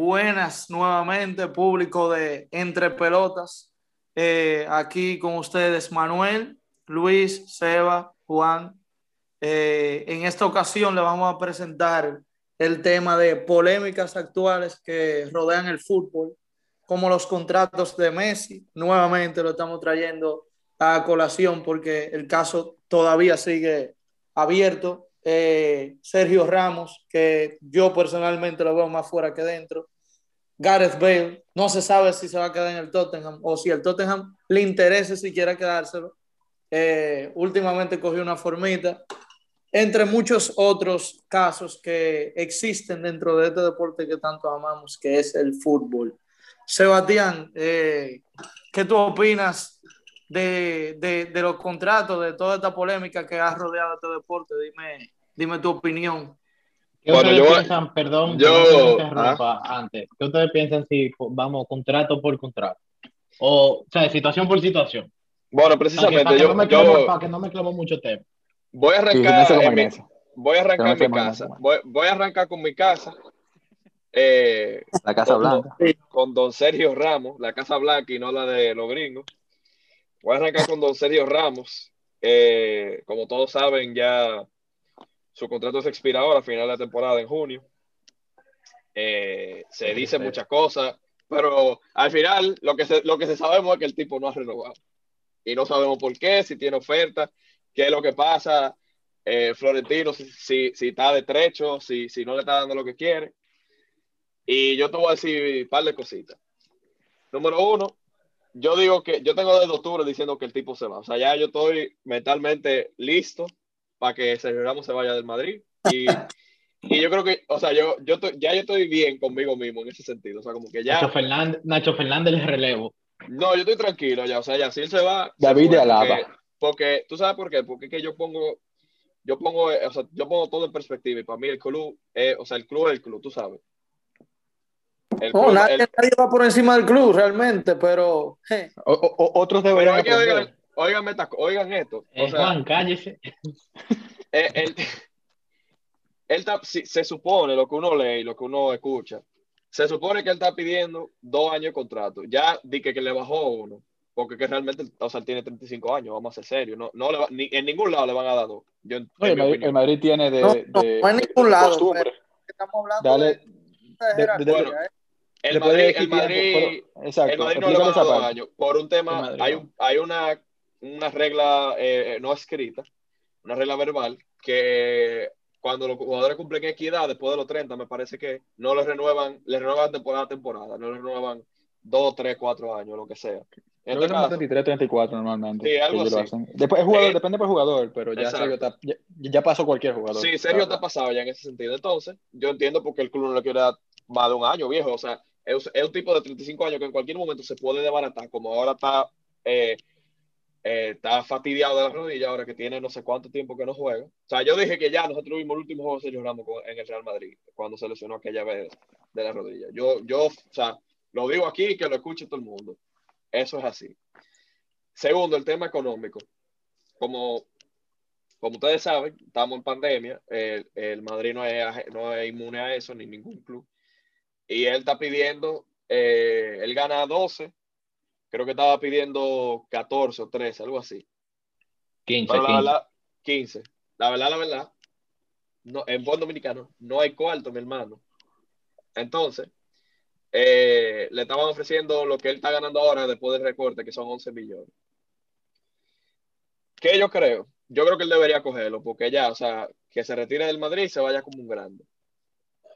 buenas nuevamente, público de Entre Pelotas. Eh, aquí con ustedes Manuel, Luis, Seba, Juan. Eh, en esta ocasión le vamos a presentar el tema de polémicas actuales que rodean el fútbol, como los contratos de Messi. Nuevamente lo estamos trayendo a colación porque el caso todavía sigue abierto eh, Sergio Ramos, que yo personalmente lo veo más fuera que dentro. Gareth Bale, no se sabe si se va a quedar en el Tottenham o si el Tottenham le interese si quiere quedárselo. Eh, últimamente cogió una formita, entre muchos otros casos que existen dentro de este deporte que tanto amamos, que es el fútbol. Sebastián, eh, ¿qué tú opinas de, de, de, los contratos, de toda esta polémica que ha rodeado este deporte. Dime, dime tu opinión. ¿Qué bueno, ustedes yo, piensan, perdón, yo, ¿ah? antes, ¿qué ustedes piensan si vamos contrato por contrato? O, o sea, situación por situación. Bueno, precisamente para que, yo, para que, no yo, para que no me clavo mucho tema. Voy a arrancar, sí, mi, voy a arrancar mi casa. Voy, voy, a arrancar con mi casa. Eh, la Casa con, Blanca. Con don Sergio Ramos, la Casa Blanca y no la de los gringos. Voy a arrancar con don Sergio Ramos. Eh, como todos saben, ya su contrato se expira ahora, a final de la temporada, en junio. Eh, se dice muchas cosas, pero al final lo que, se, lo que se sabemos es que el tipo no ha renovado. Y no sabemos por qué, si tiene oferta, qué es lo que pasa. Eh, Florentino, si, si, si, está de trecho, si, si no le está dando lo que quiere. Y yo te voy a decir un par de cositas. Número uno, yo digo que yo tengo desde octubre diciendo que el tipo se va. O sea, ya yo estoy mentalmente listo para que Sergio Ramos se vaya del Madrid. Y, y yo creo que, o sea, yo, yo estoy, ya yo estoy bien conmigo mismo en ese sentido. O sea, como que ya. Nacho Fernández, Nacho Fernández le relevo. No, yo estoy tranquilo ya. O sea, ya si él se va. David de Alaba. Porque, porque, tú sabes por qué. Porque es que yo pongo. Yo pongo, o sea, yo pongo todo en perspectiva y para mí el club, es, o sea, el club es el club, tú sabes. El no, club, nadie, el... nadie, va por encima del club realmente, pero. Eh. O, o, otros deberían. Pero oigan, oigan, oigan, oigan esto. Eh, o sea, Juan, cállese. Eh, él, él está, si, se supone lo que uno lee y lo que uno escucha. Se supone que él está pidiendo dos años de contrato. Ya di que, que le bajó uno. Porque que realmente, o sea, él tiene 35 años, vamos a ser serios. No, no le va, ni, en ningún lado le van a dar dos. Yo, Oye, en el, Madrid, el, Madrid, tiene de. No, de, no, no en ningún lado. Costumbre. Estamos hablando Dale, de, de, de, bueno, el Madrid, el Madrid, por, exacto, el Madrid no le va a dar dos años. Por un tema, Madrid, hay, un, hay una, una regla eh, no escrita, una regla verbal, que cuando los jugadores cumplen equidad, después de los 30, me parece que no les renuevan, les renuevan temporada a temporada, no les renuevan 2, 3, 4 años, lo que sea. En este caso, 33, 34 normalmente. Sí, algo así. Después, el jugador, eh, depende por jugador, pero ya, Sergio está, ya, ya, pasó cualquier jugador. Sí, Sergio está pasado ya en ese sentido. Entonces, yo entiendo porque el club no le quiere dar más de un año, viejo. O sea, es, es, un tipo de 35 años que en cualquier momento se puede desbaratar, como ahora está, eh, eh, está fastidiado de la rodilla, ahora que tiene no sé cuánto tiempo que no juega. O sea, yo dije que ya nosotros vimos el último juego de Ramos en el Real Madrid, cuando se lesionó aquella vez de la rodilla. Yo, yo, o sea, lo digo aquí que lo escuche todo el mundo. Eso es así. Segundo, el tema económico. Como, como ustedes saben, estamos en pandemia. El, el Madrid no es, no es inmune a eso, ni ningún club y él está pidiendo, eh, él gana 12, creo que estaba pidiendo 14 o 13, algo así. 15, Pero la 15. verdad, 15. La verdad, la verdad, no, en buen dominicano no hay cuarto, mi hermano. Entonces, eh, le estaban ofreciendo lo que él está ganando ahora después del recorte, que son 11 millones. ¿Qué yo creo? Yo creo que él debería cogerlo, porque ya, o sea, que se retire del Madrid y se vaya como un grande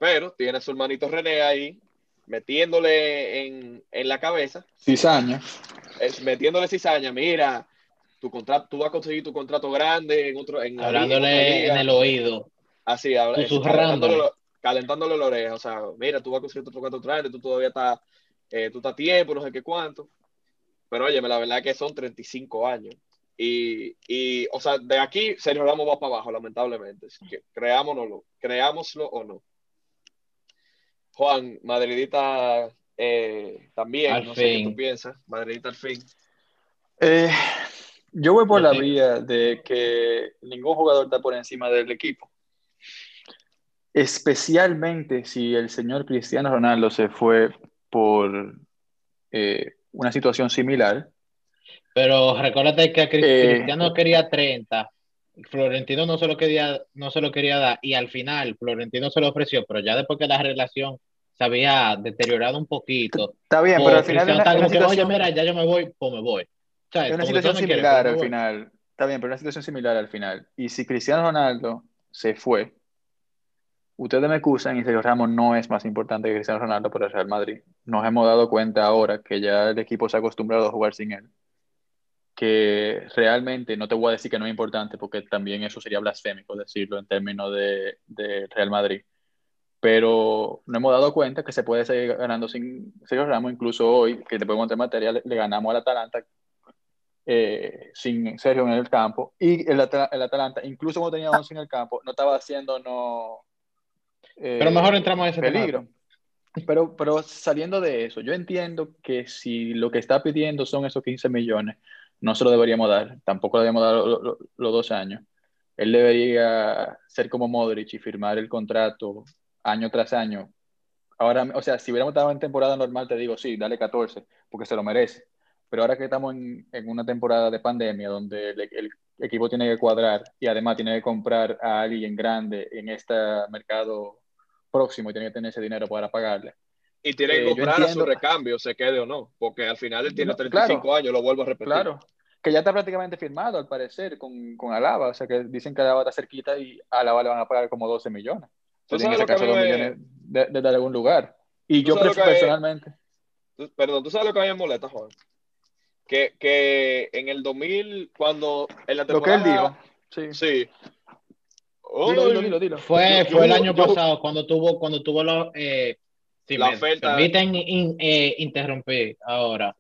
pero tiene a su hermanito René ahí metiéndole en, en la cabeza. Cizaña. Es, metiéndole cizaña, mira, tu contrato, tú vas a conseguir tu contrato grande en otro. En Hablándole en el oído. Así, habla, calentándole, calentándole la oreja. O sea, mira, tú vas a conseguir tu contrato grande, tú todavía estás, eh, tú estás a tiempo, no sé qué cuánto. Pero oye, la verdad es que son 35 años. Y, y, o sea, de aquí Sergio Ramos va para abajo, lamentablemente. Creámonoslo, creámoslo o no. Juan, Madridita eh, también, al no fin. sé qué tú piensas, Madridita al fin. Eh, yo voy por Al la fin. vía de que ningún jugador está por encima del equipo. especialmente si el señor Cristiano Ronaldo se fue por eh, una situación similar. Pero recuérdate que eh, Cristiano quería 30, Florentino no se, lo quería, no se lo quería dar y al final Florentino se lo ofreció, pero ya después que la relación se había deteriorado un poquito. Está bien, pero al final... Oye, mira, ya yo me voy, pues me voy. es una situación similar al final. Está bien, pero una situación similar al final. Y si Cristiano Ronaldo se fue, ustedes me acusan y Sergio Ramos no es más importante que Cristiano Ronaldo por el Real Madrid. Nos hemos dado cuenta ahora que ya el equipo se ha acostumbrado a jugar sin él. Que realmente, no te voy a decir que no es importante, porque también eso sería blasfémico decirlo en términos de, de Real Madrid. Pero no hemos dado cuenta que se puede seguir ganando sin Sergio Ramos. Incluso hoy, que te podemos tener material, le ganamos al Atalanta eh, sin Sergio en el campo. Y el, el Atalanta, incluso cuando tenía 11 en el campo, no estaba haciendo no pero mejor entramos en ese peligro. Pero, pero saliendo de eso, yo entiendo que si lo que está pidiendo son esos 15 millones, no se lo deberíamos dar, tampoco le debemos dar los dos años. Él debería ser como Modric y firmar el contrato año tras año. Ahora, o sea, si hubiéramos estado en temporada normal, te digo, sí, dale 14, porque se lo merece. Pero ahora que estamos en, en una temporada de pandemia, donde el, equipo tiene que cuadrar y además tiene que comprar a alguien grande en este mercado próximo y tiene que tener ese dinero para pagarle. Y tiene que eh, comprar a su recambio, se quede o no, porque al final él tiene 35 años, lo vuelvo a repetir. Claro, que ya está prácticamente firmado al parecer con, con Alaba, o sea que dicen que Alaba está cerquita y a Alaba le van a pagar como 12 millones. Entonces, en ese caso, 2 millones de, de, algún lugar. Y yo prefiero personalmente. perdón, ¿tú sabes lo que a mí me molesta, Juan? Que, que en el 2000, cuando en la temporada. Lo que él dijo. Sí. sí fue, fue el año pasado cuando tuvo, cuando tuvo los, eh, si la me oferta. permiten eh, interrumpir ahora,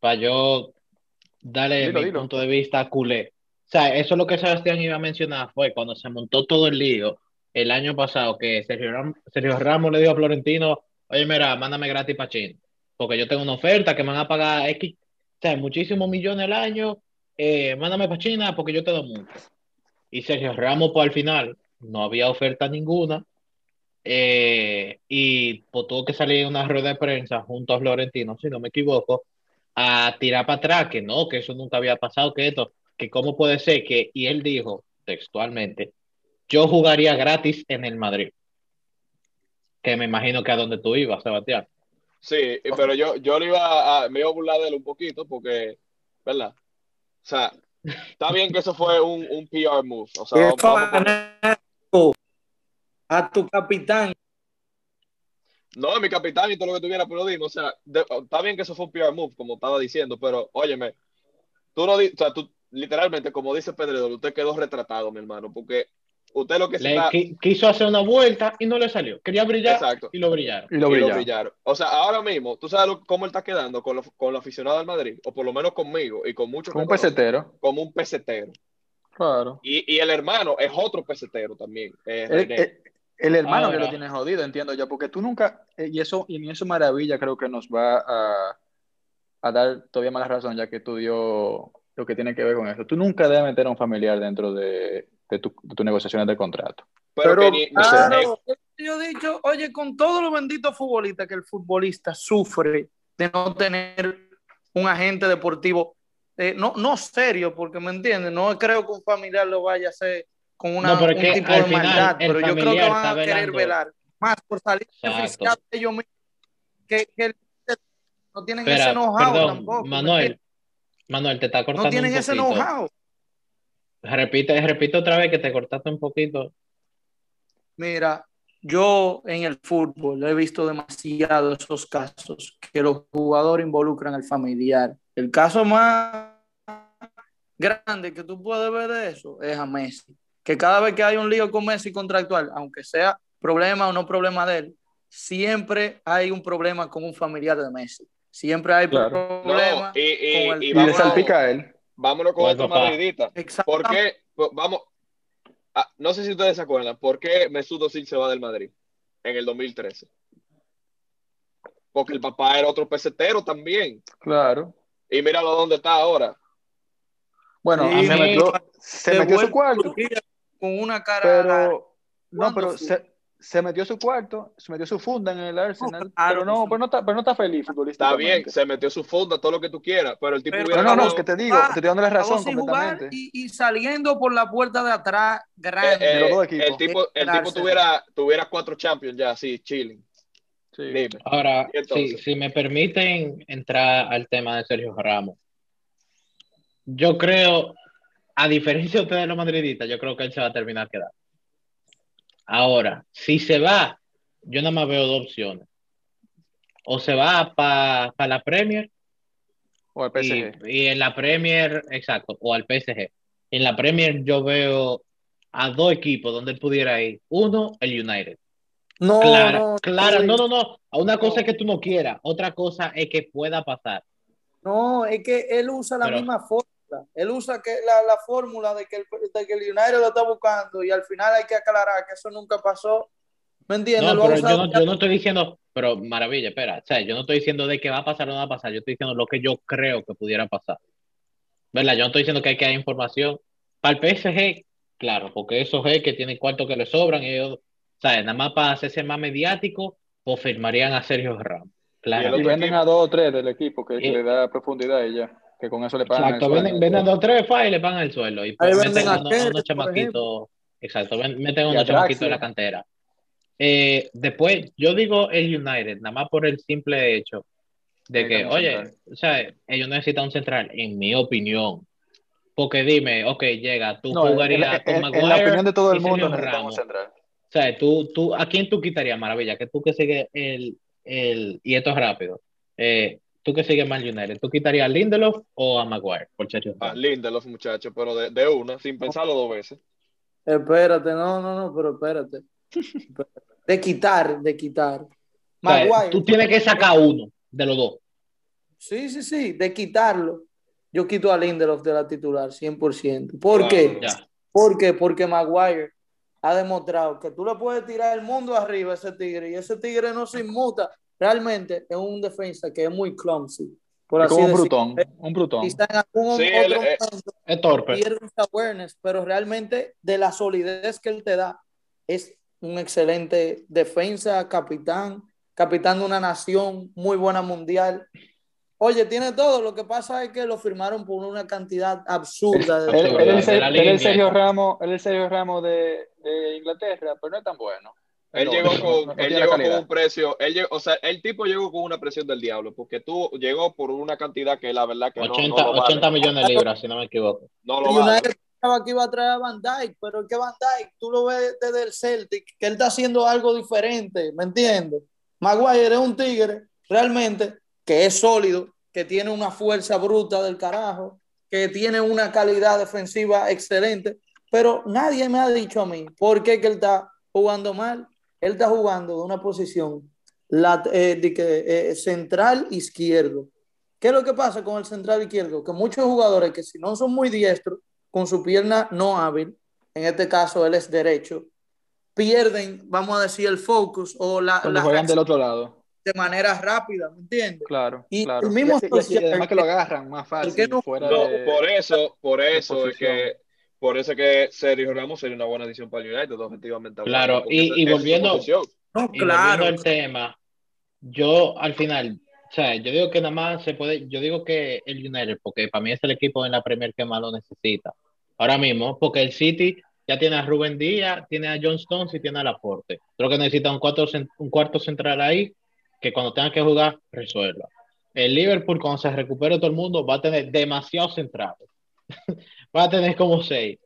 para yo darle mi punto de vista culé. O sea, eso es lo que Sebastián iba a mencionar, fue cuando se montó todo el lío el año pasado, que Sergio, Sergio Ramos le dijo a Florentino, oye, mira, mándame gratis para China, porque yo tengo una oferta que me van a pagar X, o sea, muchísimos millones al año, eh, mándame para China porque yo te doy mucho y Sergio Ramos, pues al final no había oferta ninguna. Eh, y pues, tuvo que salir una rueda de prensa junto a Florentino, si no me equivoco, a tirar para atrás, que no, que eso nunca había pasado, que esto, que cómo puede ser que, y él dijo textualmente, yo jugaría gratis en el Madrid. Que me imagino que a donde tú ibas, Sebastián. Sí, pero yo, yo le iba a, me iba a burlar de él un poquito porque, ¿verdad? O sea, Está bien que eso fue un, un PR move. O sea, a tu capitán. No, mi capitán y todo lo que tuviera, pero dime, o sea, está bien que eso fue un PR move, como estaba diciendo, pero óyeme, tú no, o sea, tú literalmente, como dice Pedro, usted quedó retratado, mi hermano, porque Usted lo que le quiso hacer una vuelta y no le salió. Quería brillar y lo brillaron. Y lo, brillaron. O sea, ahora mismo, ¿tú sabes cómo él está quedando con, los con aficionado del Madrid? O por lo menos conmigo y con muchos. Como un pesetero. Como un pesetero. Claro. Y, y, el hermano es otro pesetero también. el, hermano que lo tiene jodido, entiendo yo, porque tú nunca, eh, y eso, y eso maravilla creo que nos va a, a dar todavía más razón, ya que tú dio lo que tiene que ver con eso. Tú nunca debes meter a un familiar dentro de, de tu, de tu negociaciones de contrato. Pero, yo he dicho, oye, con todos los benditos futbolistas que el futbolista sufre de no tener un agente deportivo, eh, no, no serio, porque me entiendes, no creo que un familiar lo vaya a hacer con una, un tipo de maldad, pero yo creo que van a querer velar más por salir de ellos mismos que, que no tienen ese know-how tampoco. Manuel, Manuel, te está cortando. No tienen ese know-how. Repite, repite otra vez que te cortaste un poquito. Mira, yo en el fútbol he visto demasiado esos casos que los jugadores involucran al familiar. El caso más grande que tú puedes ver de eso es a Messi. Que cada vez que hay un lío con Messi contractual, aunque sea problema o no problema de él, siempre hay un problema con un familiar de Messi. Siempre hay problema y, con el... y le salpica a él. Vámonos con esto madridita. ¿Por qué? Pues, vamos, ah, no sé si ustedes se acuerdan, ¿por qué Mesut Özil se va del Madrid en el 2013? Porque el papá era otro pesetero también. Claro. Y míralo dónde está ahora. Bueno, se metió, se metió su cuarto. Con una cara. Pero, no, pero se metió su cuarto, se metió su funda en el Arsenal, pero, no, pero, no está, pero no está feliz Está bien, se metió su funda, todo lo que tú quieras, pero el tipo pero, No, no, es que te digo, te estoy dando la razón completamente. Y, y, saliendo por la puerta de atrás, grande. Eh, de los dos equipos. El tipo, el tipo tuviera, tuviera cuatro champions ya, así, chilling. Sí. Ahora, si, si me permiten entrar al tema de Sergio Ramos, yo creo, a diferencia de ustedes los madridistas, yo creo que él se va a terminar quedando. Ahora, si se va, yo nada más veo dos opciones. O se va para la Premier. O al PSG. Y, en la Premier, exacto, o al PSG. En la Premier yo veo a dos equipos donde él pudiera ir. Uno, el United. No, no, claro, no, no, no. Una cosa es que tú no quieras, otra cosa es que pueda pasar. No, es que él usa la misma forma él usa que la, la fórmula de que, el, de que el United lo está buscando y al final hay que aclarar que eso nunca pasó. ¿Me entiendes? No, pero yo, no, estoy diciendo, pero maravilla, espera, o sea, yo no estoy diciendo de que va a pasar o no va a pasar, yo estoy diciendo lo que yo creo que pudiera pasar. ¿Verdad? Yo no estoy diciendo que hay que dar información. Para el PSG, claro, porque esos es que tienen cuartos que le sobran, ellos, ¿sabes? Nada más para hacerse más mediático, pues firmarían a Sergio Ramos. Claro. Y, venden a dos o tres del equipo que, le da profundidad y ya que con eso le pagan Exacto, venden, venden dos tres y le pagan el suelo. Y pues meten unos, unos chamaquitos. Exacto, meten unos chamaquitos en la cantera. Eh, después, yo digo el United, nada más por el simple hecho de que, oye, o sea, ellos necesitan un central, en mi opinión. Porque dime, ok, llega, tú jugarías con Maguire. En la opinión de todo el mundo, necesitamos central. O sea, tú, tú, ¿a quién tú quitarías, Maravilla? Que tú que sigues el, el, y esto es rápido. Eh, tú que sigues mal United, ¿tú quitarías a Lindelof o a Maguire? Por a Lindelof, muchacho, pero de, de, una, sin pensarlo dos veces. Espérate, no, no, no, pero espérate. De quitar, de quitar. Maguire. tú tienes que sacar uno de los dos. Sí, sí, sí, de quitarlo. Yo quito a Lindelof de la titular, 100%. ¿Por qué? ¿Por qué? Porque Maguire ha demostrado que tú le puedes tirar el mundo arriba a ese tigre y ese tigre no se inmuta realmente es un defensa que es muy clumsy. Por así como un brutón, un brutón. Está en algún sí, otro momento, es torpe. Pierde awareness, pero realmente de la solidez que él te da, es un excelente defensa, capitán, capitán de una nación, muy buena mundial. Oye, tiene todo. Lo que pasa es que lo firmaron por una cantidad absurda. De él, es el Sergio Ramos, él es Sergio Ramos de, de Inglaterra, pero no es tan bueno. Él llegó, con, él llegó con un precio, él llegó, o sea, el tipo llegó con una presión del diablo, porque tú llegó por una cantidad que la verdad que 80, no, no 80 millones de libras, si no me equivoco. No lo y una pensaba que iba a traer a Van Dyke, pero es que Van Dyke, tú lo ves desde el Celtic, que él está haciendo algo diferente, ¿me entiendes? Maguire es un tigre, realmente, que es sólido, que tiene una fuerza bruta del carajo, que tiene una calidad defensiva excelente, pero nadie me ha dicho a mí por qué que él está jugando mal él está jugando de una posición eh, de que, eh, central izquierdo. ¿Qué es lo que pasa con el central izquierdo? Que muchos jugadores que si no son muy diestros, con su pierna no hábil, en este caso él es derecho, pierden, vamos a decir, el focus o la... Cuando juegan del otro lado. De manera rápida, ¿me entiendes? Claro, y claro. El mismo y, además que lo agarran más fácil. fuera de, por eso, por eso es que por eso que Sergio Ramos sería una buena edición para el United, objetivamente. Claro, y, volviendo, claro. al tema, yo al final, o sea, yo digo que nada más se puede, yo digo que el United, porque para mí es el equipo en la Premier que más lo necesita. Ahora mismo, porque el City ya tiene a Rubén Díaz, tiene a John Stones y tiene a Laporte. Creo que necesita un cuarto, un cuarto central ahí que cuando tenga que jugar resuelva. El Liverpool, cuando se recupere todo el mundo, va a tener demasiados centrales. va a tener como seis.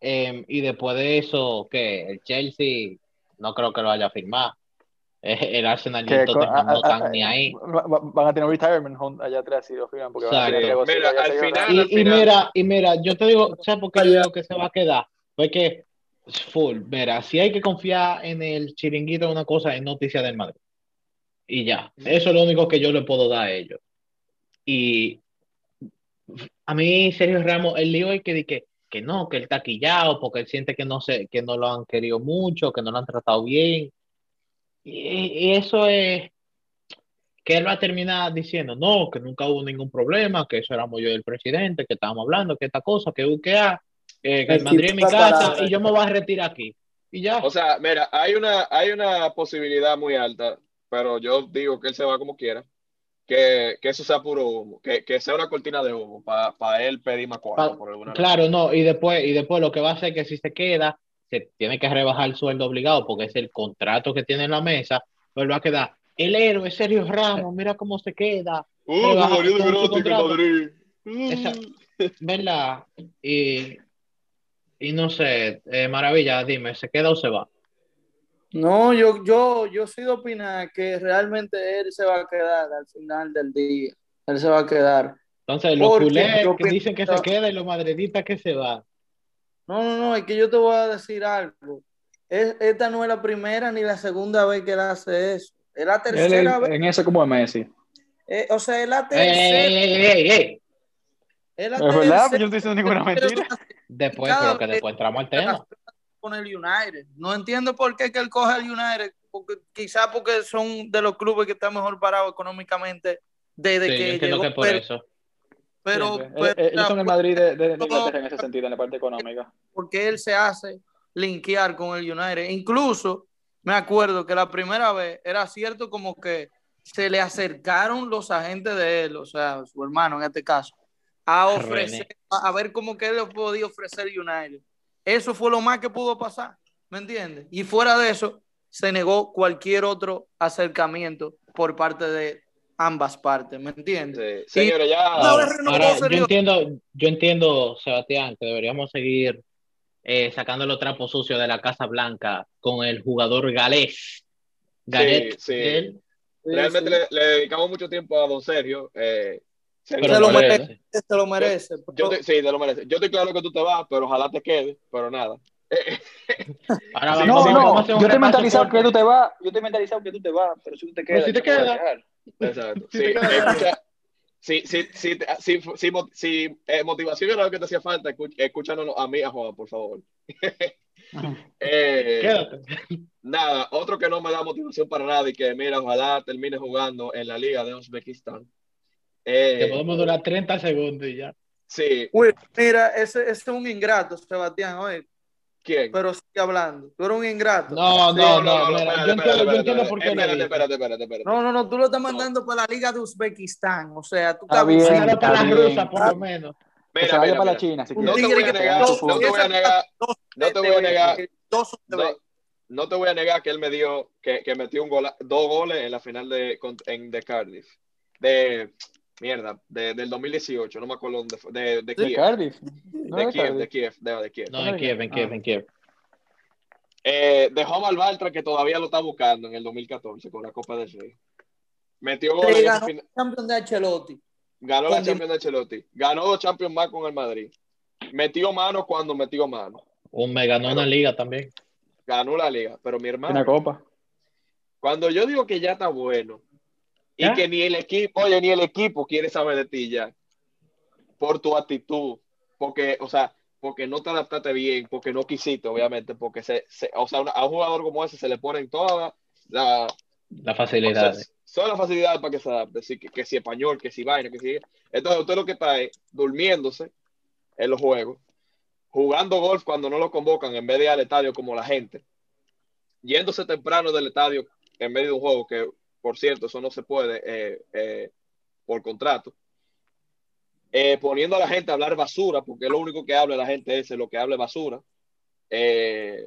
Em, y después de eso, que el Chelsea no creo que lo vaya a firmar. El Arsenal y el Tottenham no están ni ahí. Van a tener un retirement allá atrás si lo firman. Porque mira, al final, y, mira, y mira, yo te digo, ¿sabes por qué yo digo que se va a quedar? Porque full, mira, si hay que confiar en el chiringuito una cosa, es noticia del Madrid. Y ya, eso es lo único que yo le puedo dar a ellos. Y a mí, Sergio Ramos, el lío es que, que, que no, que él está quillado porque él siente que no, se, que no lo han querido mucho, que no lo han tratado bien. Y, eso es que él va a terminar diciendo, no, que nunca hubo ningún problema, que eso éramos yo y el presidente, que estábamos hablando, que esta cosa, que UKA, que, que el Madrid es mi casa y yo me voy a retirar aquí. y ya. O sea, mira, hay una, hay una posibilidad muy alta, pero yo digo que él se va como quiera. Que, que eso sea puro humo, que, que sea una cortina de humo para él pedir más cuarto. claro, no, y después, y después lo que va a hacer que si se queda, se tiene que rebajar el sueldo obligado porque es el contrato que tiene en la mesa, pues va a quedar el héroe Sergio Ramos, mira cómo se queda. Uh, de ¿Verdad? Y, y no sé, eh, Maravilla, dime, ¿se queda o se va? No, yo, yo, yo sí de opinar que realmente él se va a quedar al final del día. Él se va a quedar. Entonces, los culés que dicen que se queda y los madridistas que se va. No, no, no, es que yo te voy a decir algo. esta no es la primera ni la segunda vez que él hace eso. Es la tercera vez. En eso como es Messi. Eh, o sea, es la tercera. Es, verdad, pues yo no estoy diciendo ninguna mentira. Después, pero que después entramos al tema. Con el United. No entiendo por qué que él coge al United. Porque, quizás porque son de los clubes que están mejor parados económicamente desde sí, que llegó. Que por pero, eso. Pero, ellos son el Madrid de, de, de Inglaterra en ese sentido, en la parte económica. Porque él se hace linkear con el United. Incluso me acuerdo que la primera vez era cierto como que se le acercaron los agentes de él, o sea, su hermano en este caso, a ofrecer, a, ver cómo que él le podía ofrecer United. Eso fue lo más que pudo pasar, ¿me entiendes? Y fuera de eso, se negó cualquier otro acercamiento por parte de ambas partes, ¿me entiendes? Sí. Señores, ya. yo entiendo, yo entiendo, Sebastián, que deberíamos seguir eh, sacando los trapos sucios de la Casa Blanca con el jugador galés. Galet, sí, Realmente le, dedicamos mucho tiempo a don Sergio. Eh, se, lo merece, se lo merece. Yo, sí, te lo merece. Yo estoy claro que tú te vas, pero ojalá te quedes, pero nada. Ahora no, no, yo te he mentalizado que tú te vas, yo te he mentalizado que tú te vas, pero si tú te quedas, si te quedas. Exacto. Sí, escucha, si, si, si, si, si, si eh, motivación era lo que te hacía falta, escúchanos a mí, a Juan, por favor. eh, Quédate. Nada, otro que no me da motivación para nada y que, mira, ojalá termine jugando en la Liga de Uzbekistán. Eh, que podemos durar 30 segundos y ya. Sí. Uy, mira, ese, ese, es un ingrato, Sebastián. Oye, ¿Quién? Pero sigue hablando. Tú eres un ingrato. No, no, no. yo entiendo, por qué. Espérate, espérate, espérate, espérate. No, no, no. Tú lo estás mandando para la Liga de Uzbekistán. O sea, tú estás bien, para la rusa, por lo menos. Mira, que vaya para la China. Si no, te voy a negar, no te voy a negar. No te voy a negar. No te voy a negar que él me dio, que, que metió un gol, dos goles en la final de, en, de Cardiff. De, mierda, de, del 2018, no me acuerdo dónde fue, de, de Kiev. Cardiff. No de, Kiev, de Kiev, de, de Kiev, No, en Kiev, en Kiev, en Kiev. Eh, dejó a Malvaltra que todavía lo está buscando en el 2014 con la Copa del Rey. Metió goles. Sí, ganó el campeón de Ancelotti. Ganó la Champions de Ancelotti. Ganó dos Champions más con el Madrid. Metió mano cuando metió mano. Un me ganó una liga también. Ganó la liga, pero mi hermano. Una copa. Cuando yo digo que ya está bueno y que ni el equipo, oye, ni el equipo quiere saber de ti ya por tu actitud, porque, o sea, porque no te adaptaste bien, porque no quisiste, obviamente, porque se, o sea, a un jugador como ese se le ponen todas las la facilidades. son las facilidades para que se adapte, que, que, si español, que si vaina, que si. Entonces, usted lo que está es durmiéndose en los juegos, jugando golf cuando no lo convocan en vez de ir al estadio como la gente, yéndose temprano del estadio en medio de un juego, que por cierto, eso no se puede eh, eh, por contrato. Eh, poniendo a la gente a hablar basura, porque lo único que habla la gente es lo que hable basura. Eh,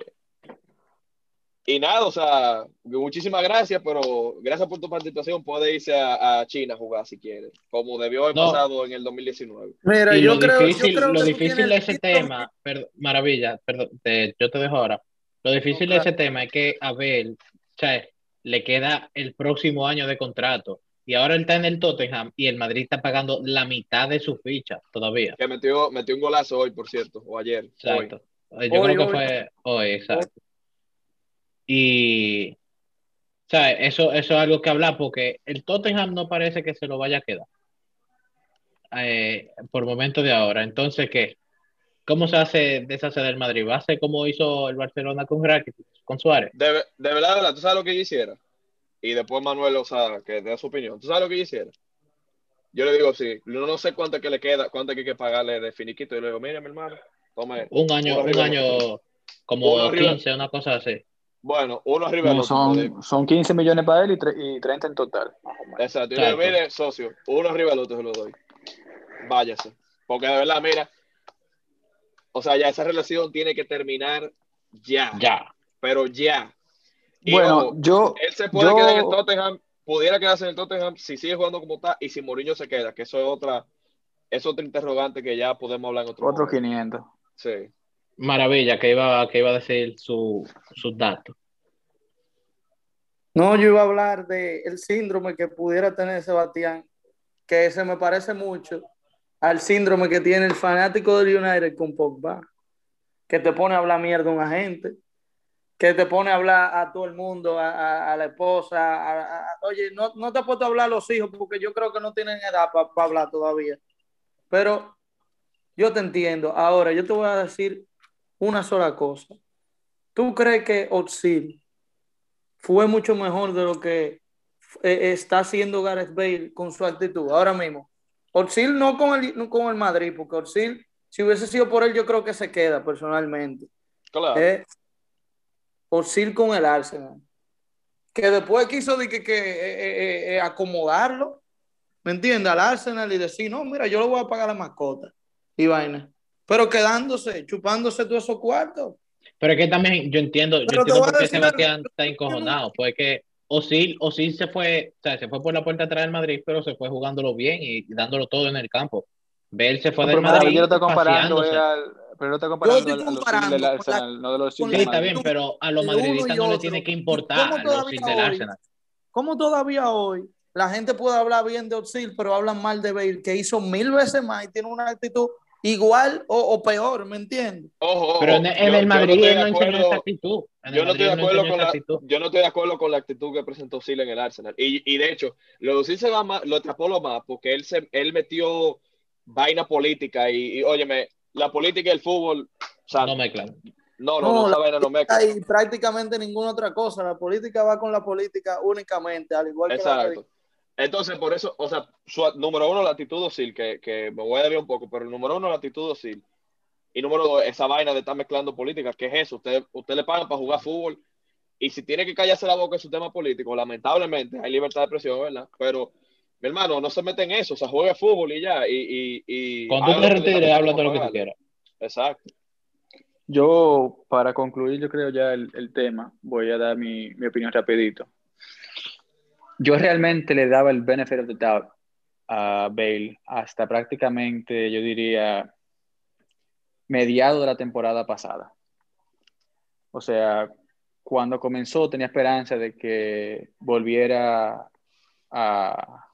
y nada, o sea, muchísimas gracias, pero gracias por tu participación. Puede irse a, China a jugar si quiere, como debió haber pasado en el 2019. Mira, yo, lo creo, difícil, lo difícil de ese tema, maravilla, perdón, yo te dejo ahora. Lo difícil de ese tema es que a Abel, o le queda el próximo año de contrato. Y ahora él está en el Tottenham y el Madrid está pagando la mitad de su ficha todavía. Que metió, metió un golazo hoy, por cierto, o ayer. Exacto. Yo creo que fue hoy, exacto. Y Eso, eso es algo que hablar porque el Tottenham no parece que se lo vaya a quedar. Eh, por momento de ahora. Entonces, ¿qué? ¿Cómo se hace deshacer del Madrid? ¿Va a ser como hizo el Barcelona con Rakitic, con Suárez? De, de verdad, de verdad, ¿tú sabes lo que yo hiciera? y después Manuel, o sea, que dé su opinión. ¿Tú sabes lo que yo hiciera? Yo le digo, sí, no, no sé cuánto que le queda, cuánto hay que pagarle de finiquito. Y le digo, mira, mi hermano, tome. Un año, un año, como 15, una cosa así. Bueno, uno arriba otro. Son, son 15 millones para él y, 30 en total. Exacto. Y mire, socio, uno arriba del otro se lo doy. Váyase. Porque de verdad, mira, o sea, ya esa relación tiene que terminar ya. Ya. Pero ya. bueno, yo. Él se puede quedar en el Tottenham, pudiera quedarse en el Tottenham si sigue jugando como está y si Mourinho se queda, que eso es otra, es otro interrogante que ya podemos hablar en otro Otro 500. Sí. Maravilla, que iba, que iba a decir sus datos. No, yo iba a hablar del el síndrome que pudiera tener Sebastián, que se me parece mucho al síndrome que tiene el fanático del United con Pogba, que te pone a hablar mierda a un agente, que te pone a hablar a todo el mundo, a, la esposa, oye, no, no, te ha puesto a hablar a los hijos porque yo creo que no tienen edad para hablar todavía. Pero yo te entiendo. Ahora, yo te voy a decir una sola cosa. ¿Tú crees que Oxil fue mucho mejor de lo que eh, está haciendo Gareth Bale con su actitud ahora mismo? Oxil no con el, con el Madrid, porque Oxil, si hubiese sido por él, yo creo que se queda personalmente. Claro. Eh, con el Arsenal. Que después quiso de que, eh, acomodarlo, ¿me entiendes? Al Arsenal y decir, no, mira, yo lo voy a pagar a la mascota y vaina pero quedándose, chupándose todos esos cuartos. Pero es que también yo entiendo, yo entiendo por qué Sebastián está encojonado, pues que Osil, Osil se fue, o sea, se fue por la puerta atrás del Madrid, pero se fue jugándolo bien y dándolo todo en el campo. Bell se fue del Madrid. Yo lo estoy comparando, pero no está comparando, yo estoy comparando del Arsenal, no de los Sí, está bien, pero a los madridistas no le tiene que importar los del Arsenal. ¿Cómo todavía hoy la gente puede hablar bien de Osil, pero hablan mal de Bale, que hizo mil veces más y tiene una actitud igual o, peor, ¿me entiendes? Ojo, Pero en, el Madrid no, enseñó esa actitud. Yo no, estoy de acuerdo con la, yo no estoy de acuerdo con la actitud que presentó Sila en el Arsenal. Y, y de hecho, lo de se va más, lo atrapó lo más porque él, se, él metió vaina política y, y óyeme, la política y el fútbol. O sea, no mezclan. No, no, no, esa vaina no mezclan. Y prácticamente ninguna otra cosa. La política va con la política únicamente, al igual que Exacto. Entonces, por eso, o sea, su, número uno, la actitud docil, que, que me voy a dar un poco, pero el número uno, la actitud docil. Y número dos, esa vaina de estar mezclando política, ¿qué es eso? Usted, usted le pagan para jugar fútbol y si tiene que callarse la boca en su tema político, lamentablemente hay libertad de expresión, ¿verdad? Pero, mi hermano, no se mete en eso, o sea, juegue fútbol y ya. Y, y, y Cuando tú te retires, habla todo lo que tú quieras. Exacto. Yo, para concluir, yo creo ya el, el tema, voy a dar mi, mi opinión rapidito yo realmente le daba el benefit of the doubt a Bale hasta prácticamente, yo diría, mediado de la temporada pasada. O sea, cuando comenzó tenía esperanza de que volviera a,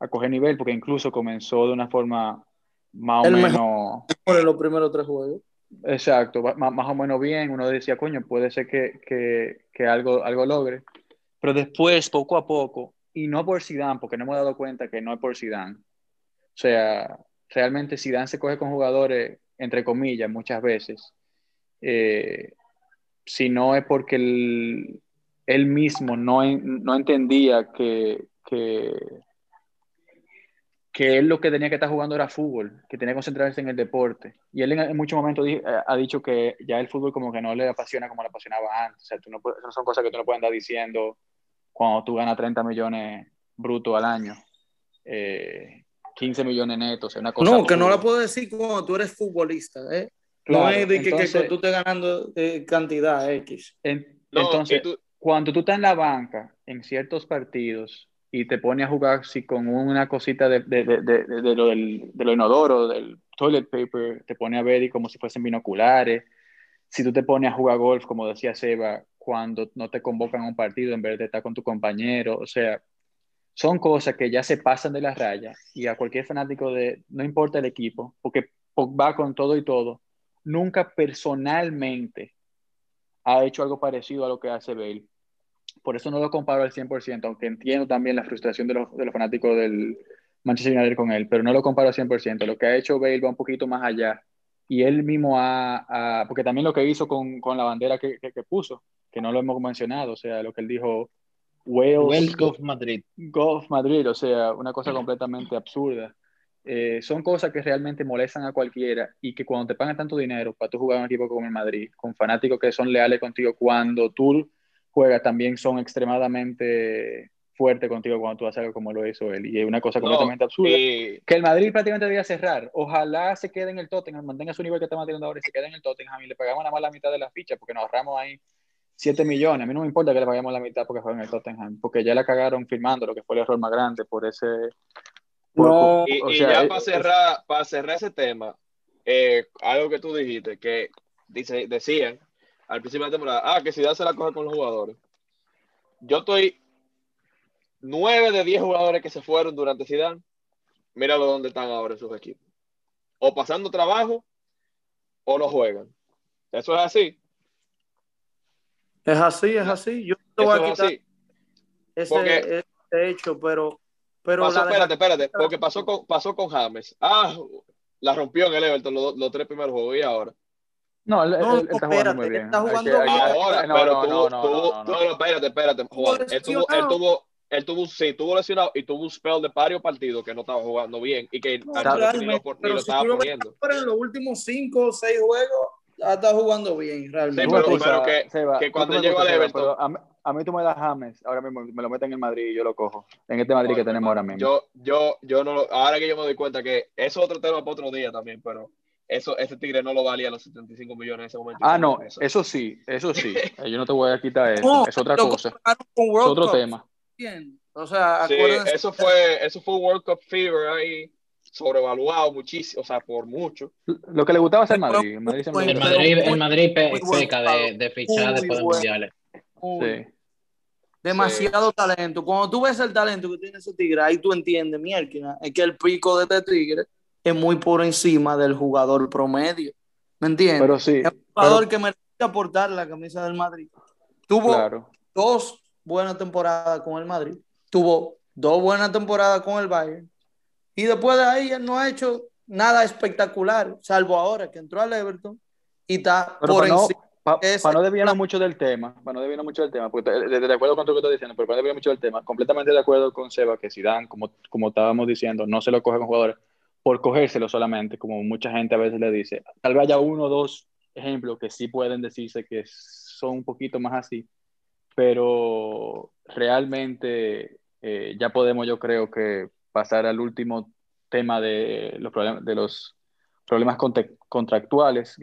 a coger nivel, porque incluso comenzó de una forma más o menos... Por los primeros tres juegos. Exacto, más, más, o menos bien. Uno decía, coño, puede ser que, que, que algo, algo logre. Pero después, poco a poco, y no por Zidane, porque no me he dado cuenta que no es por Zidane. O sea, realmente Zidane se coge con jugadores, entre comillas, muchas veces. Eh, si no es porque él, mismo no, no entendía que, que, que, él lo que tenía que estar jugando era fútbol, que tenía que concentrarse en el deporte. Y él en, muchos momentos eh, ha dicho que ya el fútbol como que no le apasiona como le apasionaba antes. O sea, tú no son cosas que tú no puedes andar diciendo cuando tú ganas 30 millones brutos al año, 15 eh, millones netos, una cosa. No, que no la puedo decir cuando tú eres futbolista, ¿eh? no es de que, tú estés ganando eh, cantidad X. entonces, cuando tú estás en la banca en ciertos partidos y te pones a jugar así con una cosita de, de, de, de lo del, de lo inodoro, del toilet paper, te pones a ver y como si fuesen binoculares. Si tú te pones a jugar golf, como decía Seba, cuando no te convocan a un partido en vez de estar con tu compañero. O sea, son cosas que ya se pasan de la raya y a cualquier fanático de, no importa el equipo, porque va con todo y todo, nunca personalmente ha hecho algo parecido a lo que hace Bale. Por eso no lo comparo al 100%, aunque entiendo también la frustración de los, de los fanáticos del Manchester United con él, pero no lo comparo al 100%. Lo que ha hecho Bale va un poquito más allá y él mismo ha, porque también lo que hizo con, con la bandera que, que, puso, que no lo hemos mencionado, o sea, lo que él dijo, Wales, Golf Madrid. Golf Madrid, o sea, una cosa completamente absurda. eh, son cosas que realmente molestan a cualquiera y que cuando te pagan tanto dinero para tú jugar en un equipo como el Madrid, con fanáticos que son leales contigo cuando tú juegas, también son extremadamente fuertes contigo cuando tú haces algo como lo hizo él. Y es una cosa completamente absurda. Que el Madrid prácticamente debía cerrar. Ojalá se quede en el Tottenham, mantenga su nivel que está manteniendo ahora y se quede en el Tottenham y le pagamos nada más la mitad de la ficha porque nos ahorramos ahí 7 millones. A mí no me importa que le paguemos la mitad porque juega en el Tottenham, porque ya la cagaron firmando lo que fue el error más grande por ese y, ya para cerrar, para cerrar ese tema, eh, algo que tú dijiste, que dice, decían al principio de la temporada, ah, que Zidane se la coge con los jugadores. Yo estoy nueve de diez jugadores que se fueron durante Zidane, míralo dónde están ahora en sus equipos. O pasando trabajo o no juegan. Eso es así. Es así, es así. Yo te voy a quitar ese, ese hecho, pero pero pasó, espérate, espérate, porque pasó con, pasó con James. Ah, la rompió en el Everton los, tres primeros juegos y ahora. No, él, está jugando muy bien. Está jugando ahora, no, pero no, tuvo, no, tuvo, no, espérate, espérate, Juan. Él tuvo, él tuvo, él tuvo, sí, tuvo lesionado y tuvo un spell de varios partidos que no estaba jugando bien y que no, ni lo, ni lo estaba poniendo. Pero en los últimos cinco o seis juegos está jugando bien, realmente. Sí, pero, pero que, que, cuando llegó al Everton a mí tú me das James, ahora mismo me lo meten en el Madrid y yo lo cojo. En este Madrid que tenemos ahora mismo. Yo, yo, yo no, ahora que yo me doy cuenta que eso es otro tema para otro día también, pero eso, ese Tigre no lo valía los 75 millones en ese momento. Ah, no, eso. sí, eso sí. yo no te voy a quitar eso. es otra cosa. Es otro tema. Bien. O sea, sí, eso fue, eso fue un World Cup Fever ahí sobrevaluado muchísimo, o sea, por mucho. Lo que le gustaba hacer Madrid. El Madrid, el Madrid, el Madrid peca de, de fichar después de mundiales. Sí. Demasiado talento. Cuando tú ves el talento que tiene ese tigre, ahí tú entiendes, mierda, es que el pico de este tigre es muy por encima del jugador promedio. ¿Me entiendes? Pero sí. Es un jugador que merece aportar la camisa del Madrid. Tuvo dos buenas temporadas con el Madrid. Tuvo dos buenas temporadas con el Bayern. Y después de ahí él no ha hecho nada espectacular, salvo ahora que entró al Everton y está por encima. Para no desviarnos mucho del tema, para no desviarnos mucho del tema, porque de, acuerdo con lo que estás diciendo, pero para no desviarnos mucho del tema, completamente de acuerdo con Seba que Zidane, como, como estábamos diciendo, no se lo coge con jugadores por cogérselo solamente, como mucha gente a veces le dice. Tal vez haya uno o dos ejemplos que sí pueden decirse que son un poquito más así, pero realmente eh, ya podemos, yo creo que pasar al último tema de los problemas, de los problemas contractuales